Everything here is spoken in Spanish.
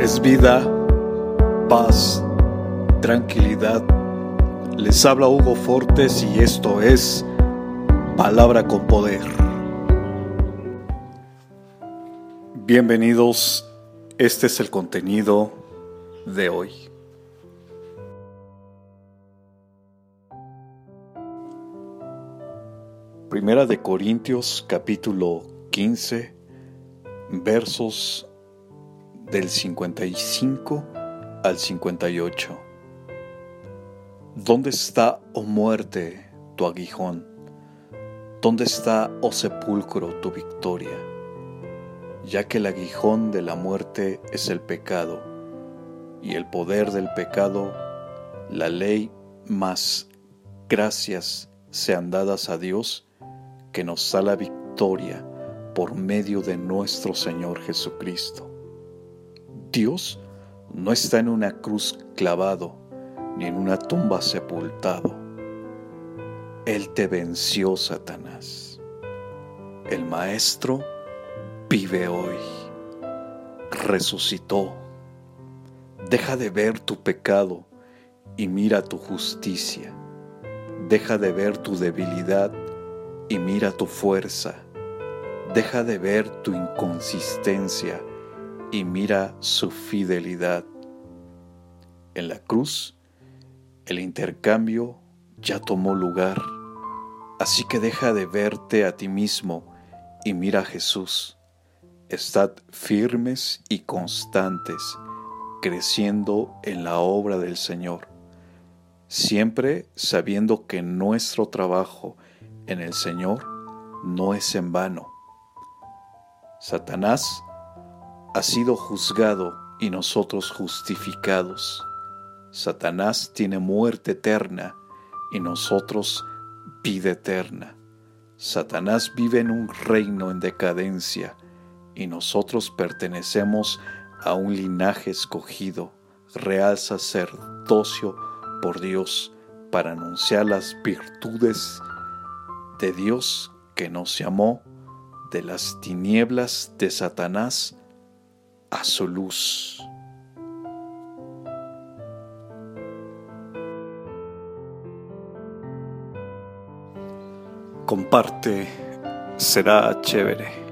es vida, paz, tranquilidad. Les habla Hugo Fortes y esto es Palabra con Poder. Bienvenidos, este es el contenido de hoy. Primera de Corintios capítulo 15 versos del 55 al 58. ¿Dónde está, oh muerte, tu aguijón? ¿Dónde está, oh sepulcro, tu victoria? Ya que el aguijón de la muerte es el pecado, y el poder del pecado, la ley, más gracias sean dadas a Dios, que nos da la victoria por medio de nuestro Señor Jesucristo. Dios no está en una cruz clavado ni en una tumba sepultado. Él te venció, Satanás. El Maestro vive hoy. Resucitó. Deja de ver tu pecado y mira tu justicia. Deja de ver tu debilidad y mira tu fuerza. Deja de ver tu inconsistencia y mira su fidelidad. En la cruz, el intercambio ya tomó lugar, así que deja de verte a ti mismo y mira a Jesús. Estad firmes y constantes, creciendo en la obra del Señor, siempre sabiendo que nuestro trabajo en el Señor no es en vano Satanás ha sido juzgado y nosotros justificados. Satanás tiene muerte eterna y nosotros vida eterna. Satanás vive en un reino en decadencia y nosotros pertenecemos a un linaje escogido, real sacerdocio por Dios, para anunciar las virtudes de Dios que nos llamó de las tinieblas de Satanás a su luz. Comparte, será chévere.